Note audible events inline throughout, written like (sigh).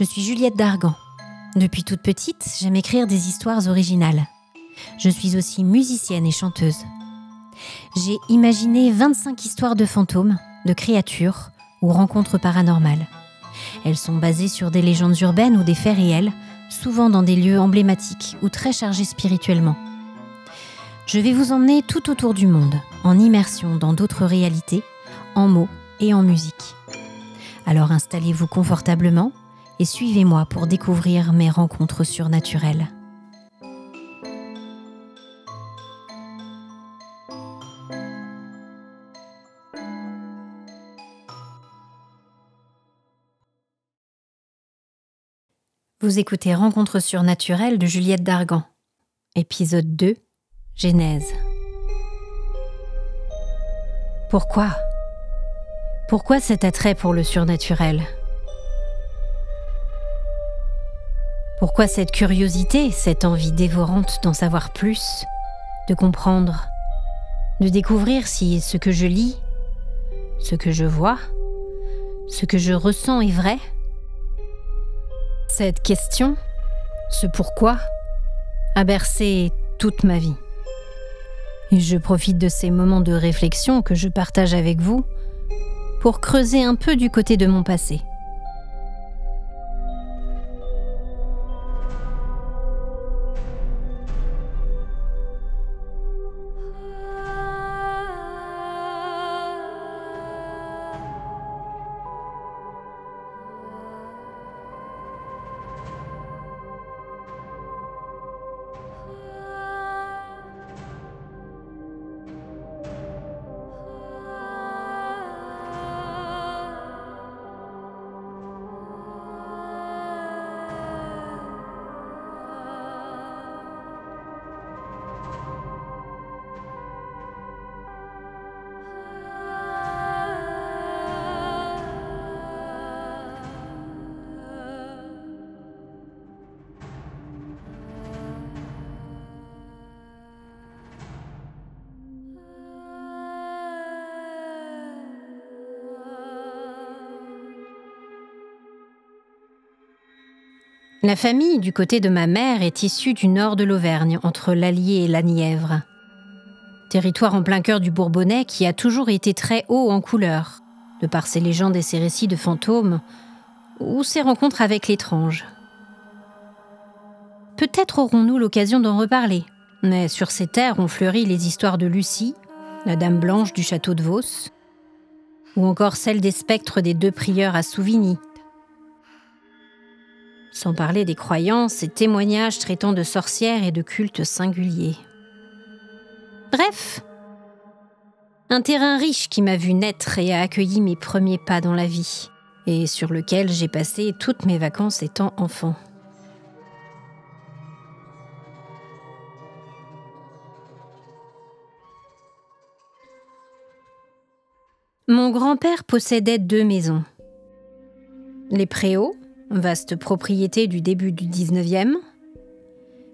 Je suis Juliette Dargan. Depuis toute petite, j'aime écrire des histoires originales. Je suis aussi musicienne et chanteuse. J'ai imaginé 25 histoires de fantômes, de créatures ou rencontres paranormales. Elles sont basées sur des légendes urbaines ou des faits réels, souvent dans des lieux emblématiques ou très chargés spirituellement. Je vais vous emmener tout autour du monde, en immersion dans d'autres réalités, en mots et en musique. Alors installez-vous confortablement et suivez-moi pour découvrir mes rencontres surnaturelles. Vous écoutez Rencontres surnaturelles de Juliette Dargan, épisode 2, Genèse. Pourquoi? Pourquoi cet attrait pour le surnaturel? Pourquoi cette curiosité, cette envie dévorante d'en savoir plus, de comprendre, de découvrir si ce que je lis, ce que je vois, ce que je ressens est vrai? Cette question, ce pourquoi, a bercé toute ma vie. Et je profite de ces moments de réflexion que je partage avec vous pour creuser un peu du côté de mon passé. La famille du côté de ma mère est issue du nord de l'Auvergne, entre l'Allier et la Nièvre. Territoire en plein cœur du Bourbonnais qui a toujours été très haut en couleur, de par ses légendes et ses récits de fantômes, ou ses rencontres avec l'étrange. Peut-être aurons-nous l'occasion d'en reparler, mais sur ces terres ont fleuri les histoires de Lucie, la dame blanche du château de Vos, ou encore celle des spectres des deux prieurs à Souvigny, sans parler des croyances et témoignages traitant de sorcières et de cultes singuliers. Bref, un terrain riche qui m'a vu naître et a accueilli mes premiers pas dans la vie, et sur lequel j'ai passé toutes mes vacances étant enfant. Mon grand-père possédait deux maisons. Les Préaux, vaste propriété du début du 19e,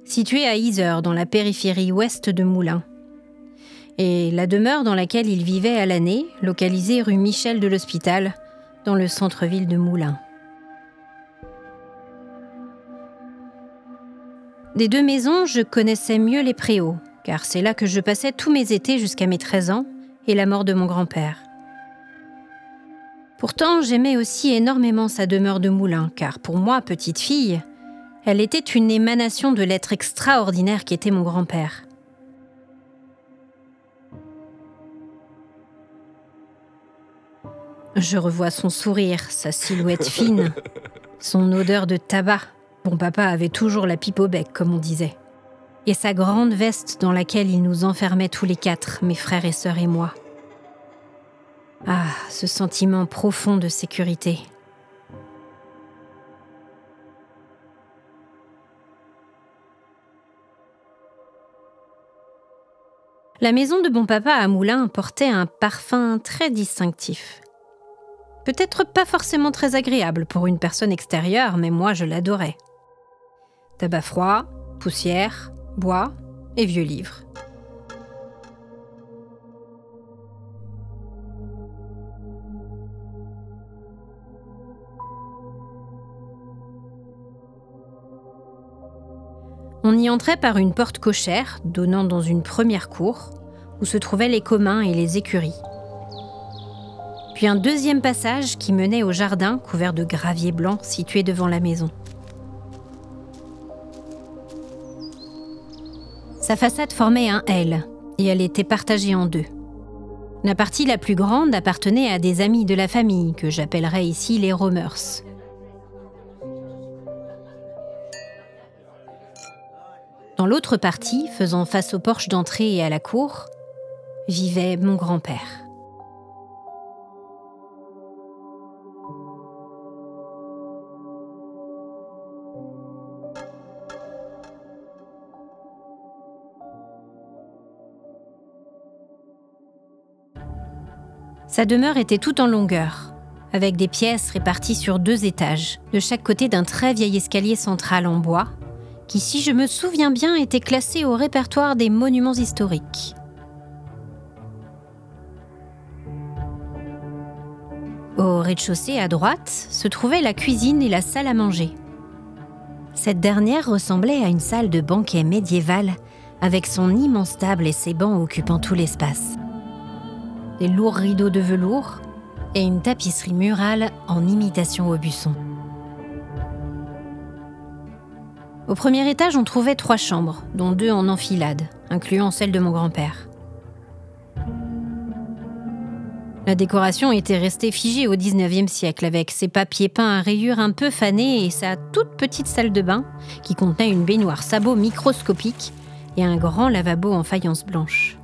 située à Yzeure, dans la périphérie ouest de Moulins. Et la demeure dans laquelle il vivait à l'année, localisée rue Michel de l'Hospital, dans le centre-ville de Moulins. Des deux maisons, je connaissais mieux les préaux, car c'est là que je passais tous mes étés jusqu'à mes 13 ans et la mort de mon grand-père. Pourtant, j'aimais aussi énormément sa demeure de moulin, car pour moi, petite fille, elle était une émanation de l'être extraordinaire qui était mon grand-père. Je revois son sourire, sa silhouette fine, (laughs) son odeur de tabac. Bon papa avait toujours la pipe au bec, comme on disait. Et sa grande veste dans laquelle il nous enfermait tous les quatre, mes frères et sœurs et moi. Ah, ce sentiment profond de sécurité. La maison de bon papa à Moulins portait un parfum très distinctif. Peut-être pas forcément très agréable pour une personne extérieure, mais moi je l'adorais. Tabac froid, poussière, bois et vieux livres. On y entrait par une porte cochère donnant dans une première cour où se trouvaient les communs et les écuries. Puis un deuxième passage qui menait au jardin couvert de gravier blanc situé devant la maison. Sa façade formait un L et elle était partagée en deux. La partie la plus grande appartenait à des amis de la famille que j'appellerai ici les Romers. Dans l'autre partie, faisant face au porche d'entrée et à la cour, vivait mon grand-père. Sa demeure était toute en longueur, avec des pièces réparties sur deux étages, de chaque côté d'un très vieil escalier central en bois, qui, si je me souviens bien, était classé au répertoire des monuments historiques. Au rez-de-chaussée à droite se trouvaient la cuisine et la salle à manger. Cette dernière ressemblait à une salle de banquet médiévale avec son immense table et ses bancs occupant tout l'espace. Des lourds rideaux de velours et une tapisserie murale en imitation au buisson. Au premier étage, on trouvait trois chambres, dont deux en enfilade, incluant celle de mon grand-père. La décoration était restée figée au 19e siècle, avec ses papiers peints à rayures un peu fanés et sa toute petite salle de bain, qui contenait une baignoire sabot microscopique et un grand lavabo en faïence blanche.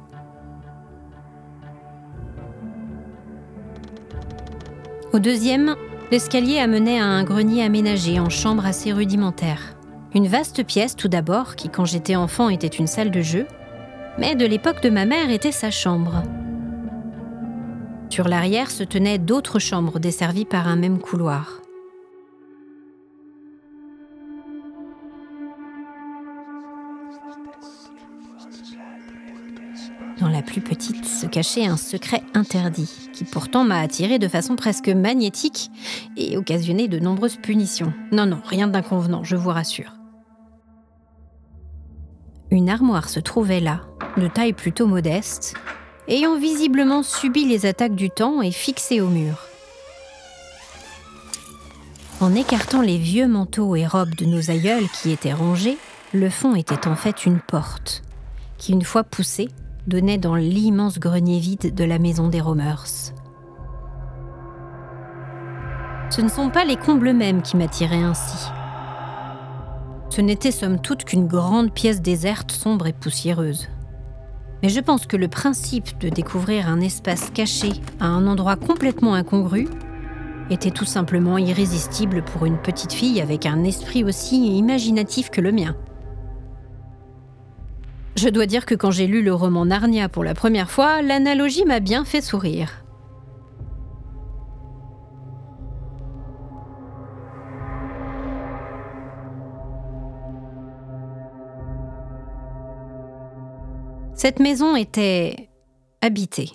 Au deuxième, l'escalier amenait à un grenier aménagé en chambre assez rudimentaire. Une vaste pièce tout d'abord, qui quand j'étais enfant était une salle de jeu, mais de l'époque de ma mère était sa chambre. Sur l'arrière se tenaient d'autres chambres desservies par un même couloir. Dans la plus petite se cachait un secret interdit, qui pourtant m'a attiré de façon presque magnétique et occasionné de nombreuses punitions. Non, non, rien d'inconvenant, je vous rassure. Une armoire se trouvait là, de taille plutôt modeste, ayant visiblement subi les attaques du temps et fixée au mur. En écartant les vieux manteaux et robes de nos aïeuls qui étaient rangés, le fond était en fait une porte, qui une fois poussée, donnait dans l'immense grenier vide de la maison des Romers. Ce ne sont pas les combles mêmes qui m'attiraient ainsi, ce n'était somme toute qu'une grande pièce déserte, sombre et poussiéreuse. Mais je pense que le principe de découvrir un espace caché à un endroit complètement incongru était tout simplement irrésistible pour une petite fille avec un esprit aussi imaginatif que le mien. Je dois dire que quand j'ai lu le roman Narnia pour la première fois, l'analogie m'a bien fait sourire. Cette maison était habitée.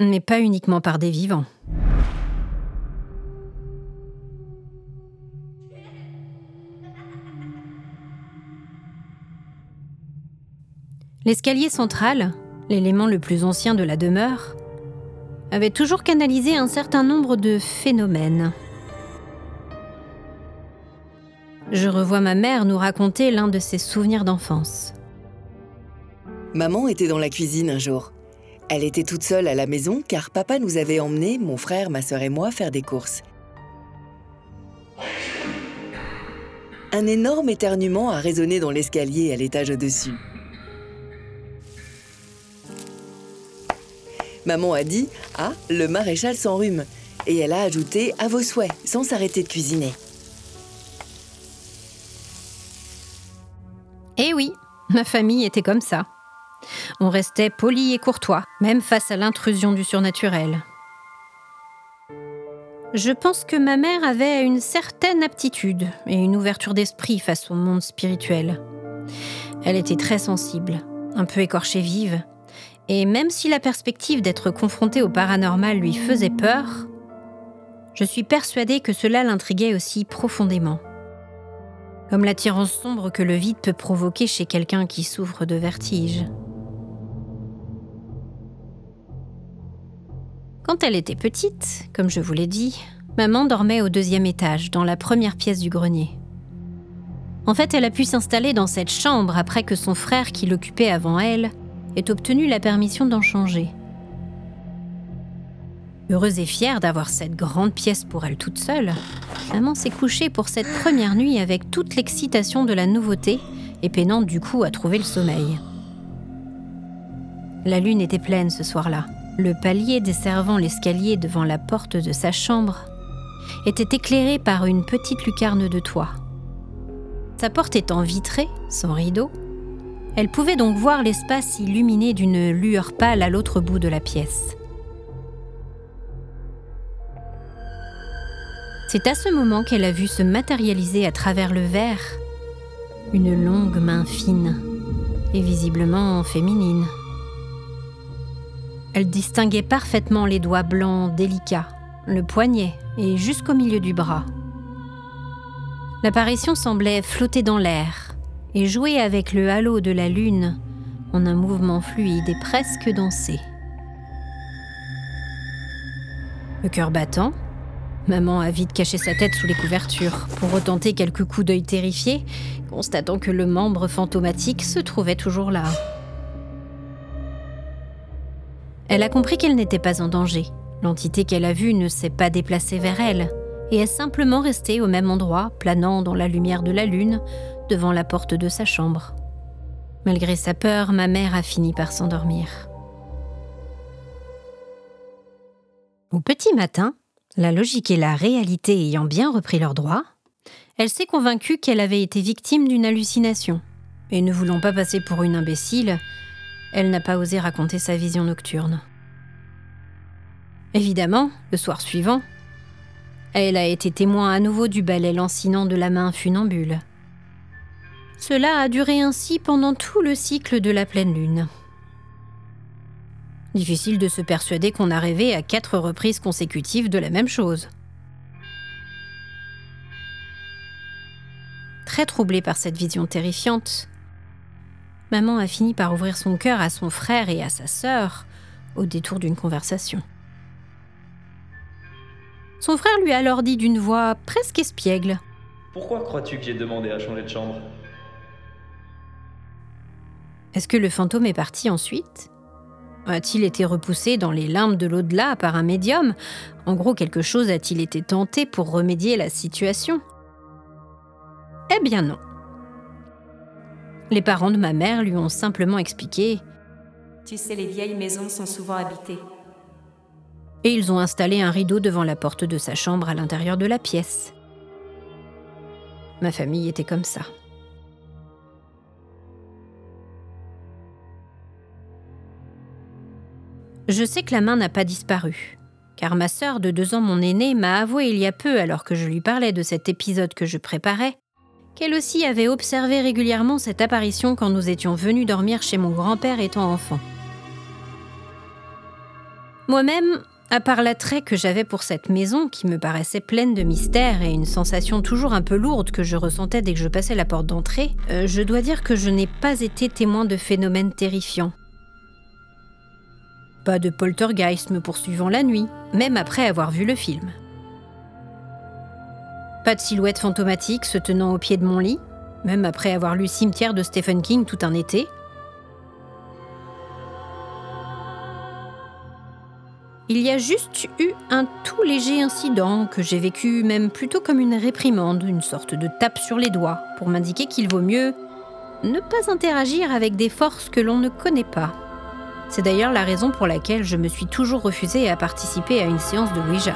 Mais pas uniquement par des vivants. L'escalier central, l'élément le plus ancien de la demeure, avait toujours canalisé un certain nombre de phénomènes. Je revois ma mère nous raconter l'un de ses souvenirs d'enfance. Maman était dans la cuisine un jour. Elle était toute seule à la maison car papa nous avait emmenés, mon frère, ma sœur et moi, faire des courses. Un énorme éternuement a résonné dans l'escalier à l'étage au-dessus. Maman a dit Ah, le maréchal s'enrhume. Et elle a ajouté À vos souhaits, sans s'arrêter de cuisiner. Eh oui, ma famille était comme ça. On restait poli et courtois, même face à l'intrusion du surnaturel. Je pense que ma mère avait une certaine aptitude et une ouverture d'esprit face au monde spirituel. Elle était très sensible, un peu écorchée vive, et même si la perspective d'être confrontée au paranormal lui faisait peur, je suis persuadée que cela l'intriguait aussi profondément. comme l'attirance sombre que le vide peut provoquer chez quelqu'un qui souffre de vertige. Quand elle était petite, comme je vous l'ai dit, maman dormait au deuxième étage, dans la première pièce du grenier. En fait, elle a pu s'installer dans cette chambre après que son frère, qui l'occupait avant elle, ait obtenu la permission d'en changer. Heureuse et fière d'avoir cette grande pièce pour elle toute seule, maman s'est couchée pour cette première nuit avec toute l'excitation de la nouveauté et peinant du coup à trouver le sommeil. La lune était pleine ce soir-là. Le palier desservant l'escalier devant la porte de sa chambre était éclairé par une petite lucarne de toit. Sa porte étant vitrée, sans rideau, elle pouvait donc voir l'espace illuminé d'une lueur pâle à l'autre bout de la pièce. C'est à ce moment qu'elle a vu se matérialiser à travers le verre une longue main fine et visiblement féminine. Elle distinguait parfaitement les doigts blancs délicats, le poignet et jusqu'au milieu du bras. L'apparition semblait flotter dans l'air et jouer avec le halo de la lune en un mouvement fluide et presque dansé. Le cœur battant, maman a vite caché sa tête sous les couvertures pour retenter quelques coups d'œil terrifiés, constatant que le membre fantomatique se trouvait toujours là. Elle a compris qu'elle n'était pas en danger. L'entité qu'elle a vue ne s'est pas déplacée vers elle et est simplement restée au même endroit, planant dans la lumière de la lune, devant la porte de sa chambre. Malgré sa peur, ma mère a fini par s'endormir. Au petit matin, la logique et la réalité ayant bien repris leurs droits, elle s'est convaincue qu'elle avait été victime d'une hallucination. Et ne voulant pas passer pour une imbécile, elle n'a pas osé raconter sa vision nocturne. Évidemment, le soir suivant, elle a été témoin à nouveau du balai lancinant de la main funambule. Cela a duré ainsi pendant tout le cycle de la pleine lune. Difficile de se persuader qu'on a rêvé à quatre reprises consécutives de la même chose. Très troublée par cette vision terrifiante, maman a fini par ouvrir son cœur à son frère et à sa sœur au détour d'une conversation. Son frère lui a alors dit d'une voix presque espiègle. Pourquoi crois-tu que j'ai demandé à changer de chambre? Est-ce que le fantôme est parti ensuite? A-t-il été repoussé dans les limbes de l'au-delà par un médium? En gros, quelque chose a-t-il été tenté pour remédier à la situation? Eh bien non. Les parents de ma mère lui ont simplement expliqué Tu sais, les vieilles maisons sont souvent habitées et ils ont installé un rideau devant la porte de sa chambre à l'intérieur de la pièce. Ma famille était comme ça. Je sais que la main n'a pas disparu, car ma sœur de deux ans, mon aînée, m'a avoué il y a peu, alors que je lui parlais de cet épisode que je préparais, qu'elle aussi avait observé régulièrement cette apparition quand nous étions venus dormir chez mon grand-père étant enfant. Moi-même, à part l'attrait que j'avais pour cette maison, qui me paraissait pleine de mystères et une sensation toujours un peu lourde que je ressentais dès que je passais la porte d'entrée, euh, je dois dire que je n'ai pas été témoin de phénomènes terrifiants. Pas de poltergeist me poursuivant la nuit, même après avoir vu le film. Pas de silhouette fantomatique se tenant au pied de mon lit, même après avoir lu Cimetière de Stephen King tout un été, Il y a juste eu un tout léger incident que j'ai vécu même plutôt comme une réprimande, une sorte de tape sur les doigts, pour m'indiquer qu'il vaut mieux ne pas interagir avec des forces que l'on ne connaît pas. C'est d'ailleurs la raison pour laquelle je me suis toujours refusée à participer à une séance de Ouija.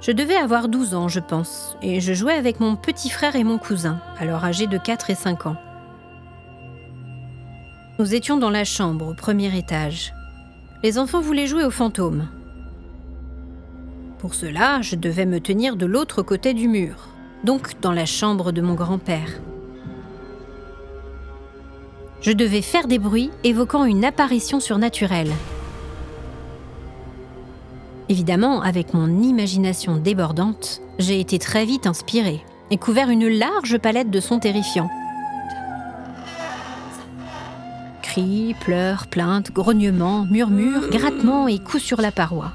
Je devais avoir 12 ans, je pense, et je jouais avec mon petit frère et mon cousin, alors âgés de 4 et 5 ans. Nous étions dans la chambre au premier étage. Les enfants voulaient jouer aux fantômes. Pour cela, je devais me tenir de l'autre côté du mur, donc dans la chambre de mon grand-père. Je devais faire des bruits évoquant une apparition surnaturelle. Évidemment, avec mon imagination débordante, j'ai été très vite inspirée et couvert une large palette de sons terrifiants. Cris, pleurs, plaintes, grognements, murmures, grattements et coups sur la paroi.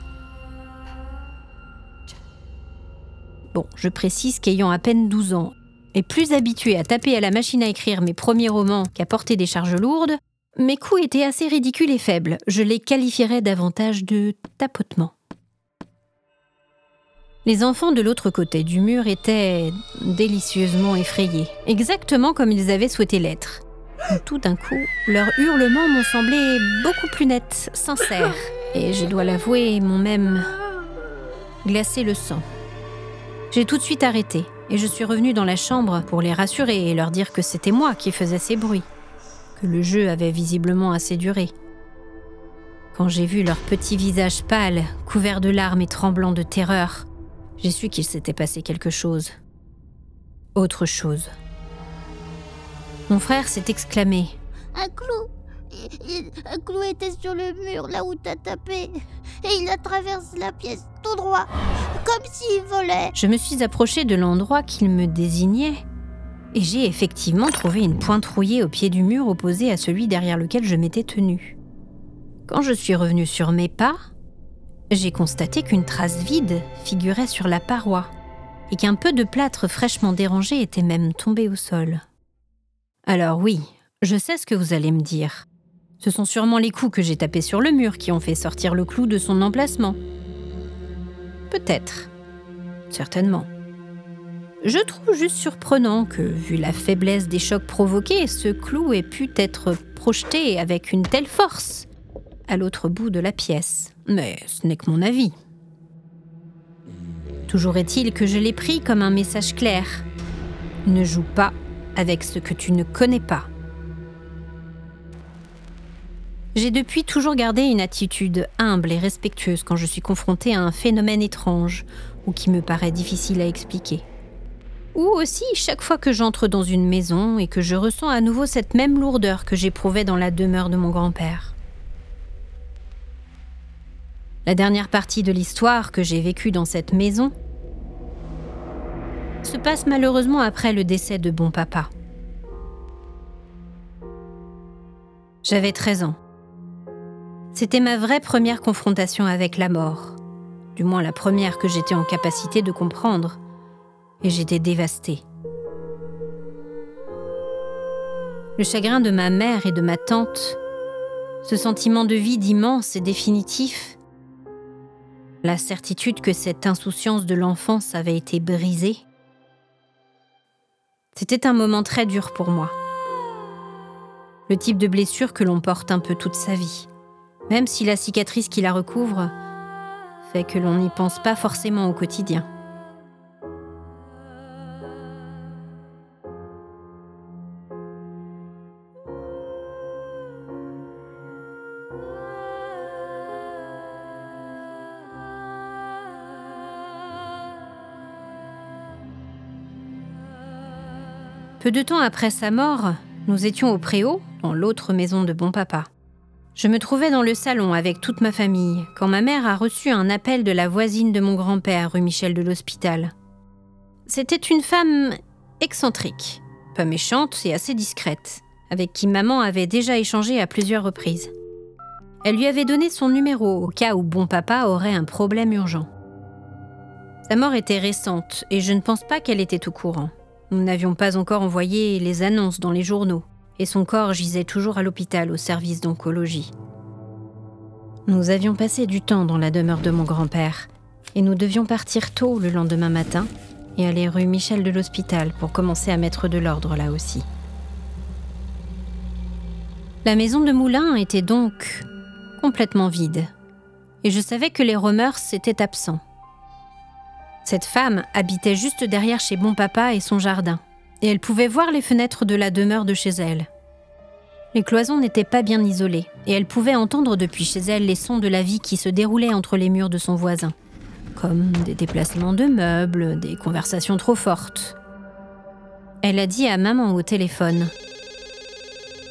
Bon, je précise qu'ayant à peine 12 ans et plus habitué à taper à la machine à écrire mes premiers romans qu'à porter des charges lourdes, mes coups étaient assez ridicules et faibles. Je les qualifierais davantage de tapotements. Les enfants de l'autre côté du mur étaient délicieusement effrayés, exactement comme ils avaient souhaité l'être. Tout d'un coup, leurs hurlements m'ont semblé beaucoup plus nets, sincères, et je dois l'avouer, m'ont même glacé le sang. J'ai tout de suite arrêté, et je suis revenue dans la chambre pour les rassurer et leur dire que c'était moi qui faisais ces bruits, que le jeu avait visiblement assez duré. Quand j'ai vu leurs petits visages pâles, couverts de larmes et tremblants de terreur, j'ai su qu'il s'était passé quelque chose. Autre chose. Mon frère s'est exclamé. Un clou Un clou était sur le mur là où t'as tapé. Et il a traversé la pièce tout droit, comme s'il volait. Je me suis approchée de l'endroit qu'il me désignait. Et j'ai effectivement trouvé une pointe rouillée au pied du mur opposé à celui derrière lequel je m'étais tenue. Quand je suis revenue sur mes pas, j'ai constaté qu'une trace vide figurait sur la paroi et qu'un peu de plâtre fraîchement dérangé était même tombé au sol. Alors oui, je sais ce que vous allez me dire. Ce sont sûrement les coups que j'ai tapés sur le mur qui ont fait sortir le clou de son emplacement. Peut-être. Certainement. Je trouve juste surprenant que, vu la faiblesse des chocs provoqués, ce clou ait pu être projeté avec une telle force à l'autre bout de la pièce. Mais ce n'est que mon avis. Toujours est-il que je l'ai pris comme un message clair. Ne joue pas avec ce que tu ne connais pas. J'ai depuis toujours gardé une attitude humble et respectueuse quand je suis confrontée à un phénomène étrange ou qui me paraît difficile à expliquer. Ou aussi chaque fois que j'entre dans une maison et que je ressens à nouveau cette même lourdeur que j'éprouvais dans la demeure de mon grand-père. La dernière partie de l'histoire que j'ai vécue dans cette maison se passe malheureusement après le décès de bon papa. J'avais 13 ans. C'était ma vraie première confrontation avec la mort, du moins la première que j'étais en capacité de comprendre, et j'étais dévastée. Le chagrin de ma mère et de ma tante, ce sentiment de vide immense et définitif, la certitude que cette insouciance de l'enfance avait été brisée. C'était un moment très dur pour moi. Le type de blessure que l'on porte un peu toute sa vie, même si la cicatrice qui la recouvre fait que l'on n'y pense pas forcément au quotidien. Peu de temps après sa mort, nous étions au préau, dans l'autre maison de bon papa. Je me trouvais dans le salon avec toute ma famille quand ma mère a reçu un appel de la voisine de mon grand-père, rue Michel de l'Hospital. C'était une femme excentrique, pas méchante et assez discrète, avec qui maman avait déjà échangé à plusieurs reprises. Elle lui avait donné son numéro au cas où bon papa aurait un problème urgent. Sa mort était récente et je ne pense pas qu'elle était au courant. Nous n'avions pas encore envoyé les annonces dans les journaux, et son corps gisait toujours à l'hôpital au service d'oncologie. Nous avions passé du temps dans la demeure de mon grand-père, et nous devions partir tôt le lendemain matin et aller rue Michel de l'Hospital pour commencer à mettre de l'ordre là aussi. La maison de Moulin était donc complètement vide, et je savais que les Romers étaient absents. Cette femme habitait juste derrière chez bon papa et son jardin, et elle pouvait voir les fenêtres de la demeure de chez elle. Les cloisons n'étaient pas bien isolées, et elle pouvait entendre depuis chez elle les sons de la vie qui se déroulaient entre les murs de son voisin, comme des déplacements de meubles, des conversations trop fortes. Elle a dit à maman au téléphone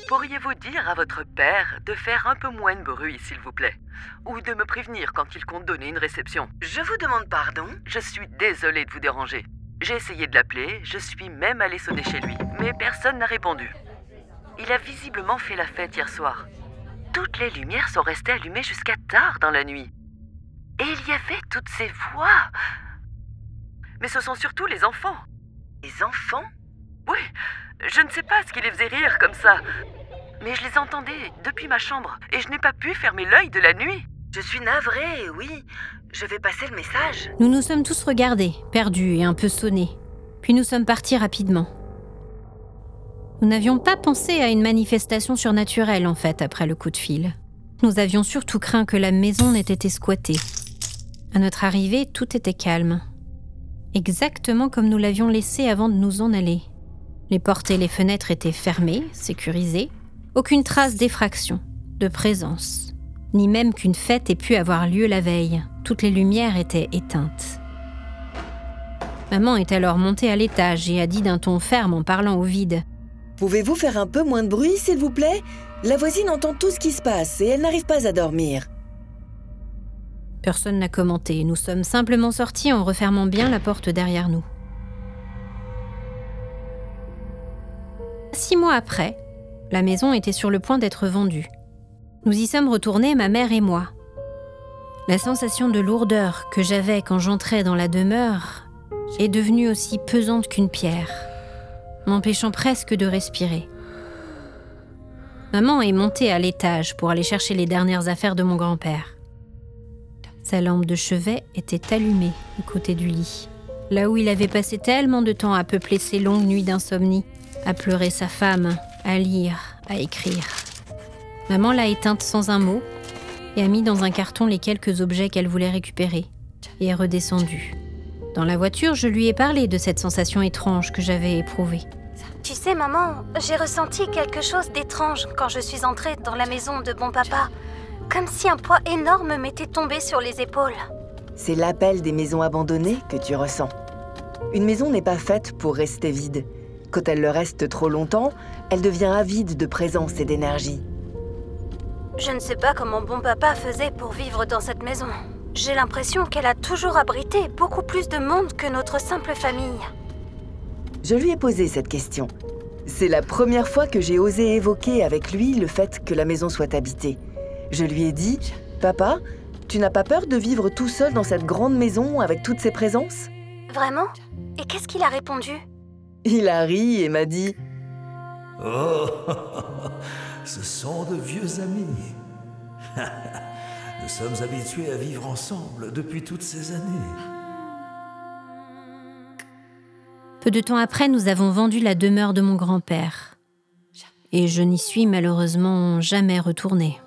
Pourriez-vous dire à votre père de faire un peu moins de bruit, s'il vous plaît? Ou de me prévenir quand il compte donner une réception? Je vous demande pardon, je suis désolée de vous déranger. J'ai essayé de l'appeler, je suis même allée sonner chez lui, mais personne n'a répondu. Il a visiblement fait la fête hier soir. Toutes les lumières sont restées allumées jusqu'à tard dans la nuit. Et il y avait toutes ces voix. Mais ce sont surtout les enfants. Les enfants? Oui, je ne sais pas ce qui les faisait rire comme ça. Mais je les entendais depuis ma chambre et je n'ai pas pu fermer l'œil de la nuit. Je suis navrée, oui. Je vais passer le message. Nous nous sommes tous regardés, perdus et un peu sonnés. Puis nous sommes partis rapidement. Nous n'avions pas pensé à une manifestation surnaturelle, en fait, après le coup de fil. Nous avions surtout craint que la maison n'ait été squattée. À notre arrivée, tout était calme. Exactement comme nous l'avions laissé avant de nous en aller. Les portes et les fenêtres étaient fermées, sécurisées. Aucune trace d'effraction, de présence, ni même qu'une fête ait pu avoir lieu la veille. Toutes les lumières étaient éteintes. Maman est alors montée à l'étage et a dit d'un ton ferme en parlant au vide Pouvez-vous faire un peu moins de bruit, s'il vous plaît? La voisine entend tout ce qui se passe et elle n'arrive pas à dormir. Personne n'a commenté. Nous sommes simplement sortis en refermant bien la porte derrière nous. Six mois après, la maison était sur le point d'être vendue. Nous y sommes retournés, ma mère et moi. La sensation de lourdeur que j'avais quand j'entrais dans la demeure est devenue aussi pesante qu'une pierre m'empêchant presque de respirer. Maman est montée à l'étage pour aller chercher les dernières affaires de mon grand-père. Sa lampe de chevet était allumée du côté du lit, là où il avait passé tellement de temps à peupler ses longues nuits d'insomnie, à pleurer sa femme, à lire, à écrire. Maman l'a éteinte sans un mot et a mis dans un carton les quelques objets qu'elle voulait récupérer et est redescendue. Dans la voiture, je lui ai parlé de cette sensation étrange que j'avais éprouvée. Tu sais, maman, j'ai ressenti quelque chose d'étrange quand je suis entrée dans la maison de bon papa. Comme si un poids énorme m'était tombé sur les épaules. C'est l'appel des maisons abandonnées que tu ressens. Une maison n'est pas faite pour rester vide. Quand elle le reste trop longtemps, elle devient avide de présence et d'énergie. Je ne sais pas comment bon papa faisait pour vivre dans cette maison. J'ai l'impression qu'elle a toujours abrité beaucoup plus de monde que notre simple famille. Je lui ai posé cette question. C'est la première fois que j'ai osé évoquer avec lui le fait que la maison soit habitée. Je lui ai dit Papa, tu n'as pas peur de vivre tout seul dans cette grande maison avec toutes ces présences? Vraiment? Et qu'est-ce qu'il a répondu? Il a ri et m'a dit Oh, (laughs) ce sont de vieux amis. (laughs) Nous sommes habitués à vivre ensemble depuis toutes ces années. Peu de temps après, nous avons vendu la demeure de mon grand-père. Et je n'y suis malheureusement jamais retournée.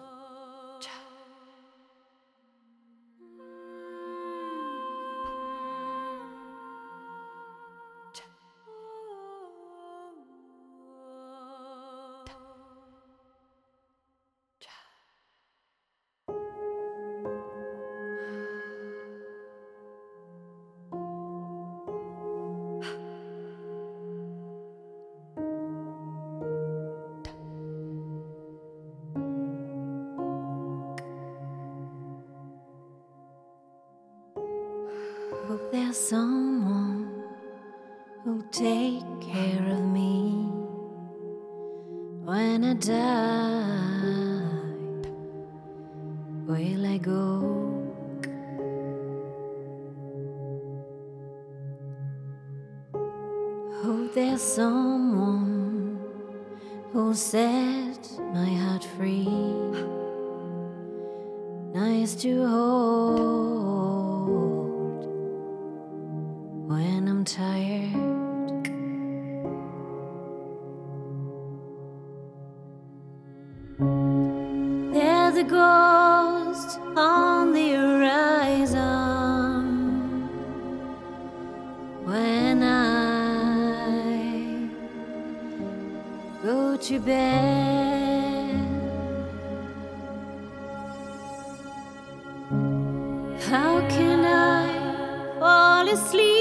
Someone who'll take care of me when I die. Will I go? Hope there's someone who'll set to bed. How can I fall asleep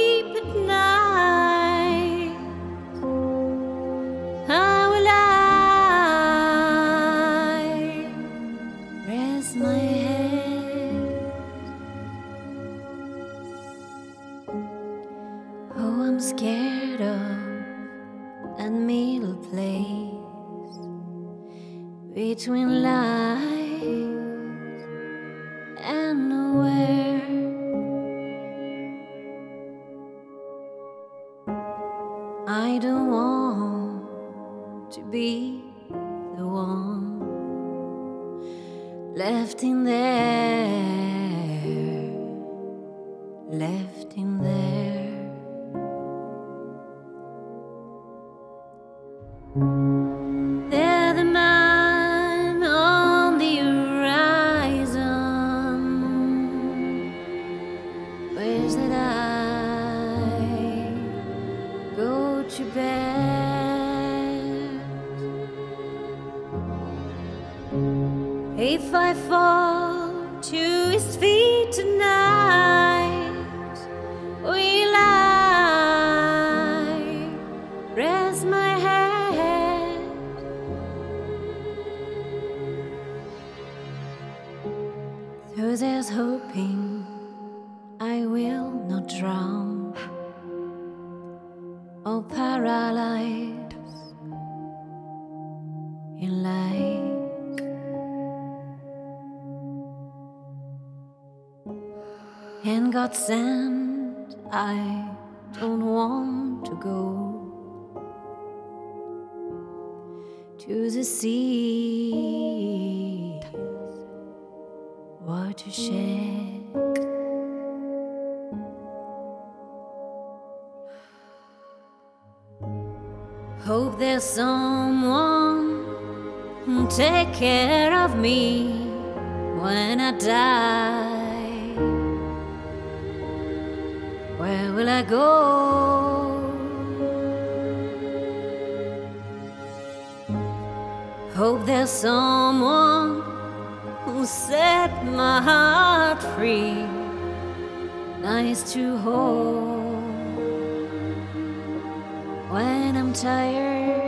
l'air. And God sent, I don't want to go to the sea watershed. Hope there's someone take care of me when I die. I go? Hope there's someone who set my heart free. Nice to hold when I'm tired.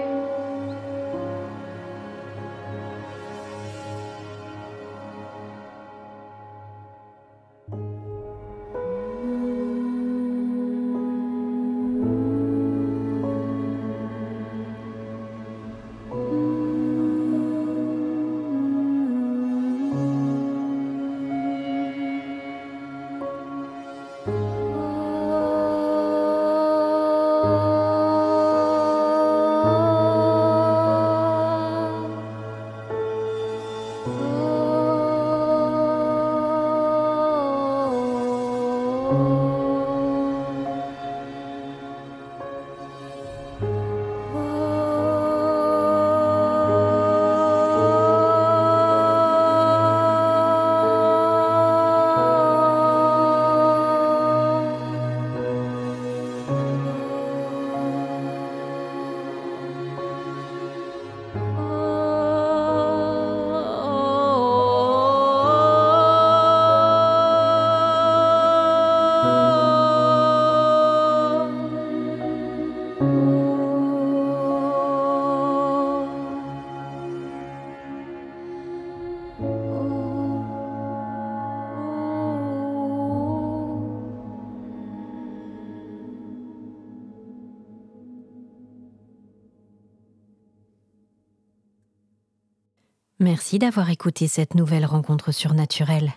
Merci d'avoir écouté cette nouvelle rencontre surnaturelle.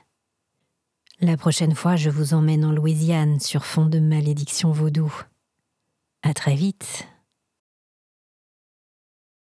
La prochaine fois, je vous emmène en Louisiane sur fond de malédiction vaudou. À très vite.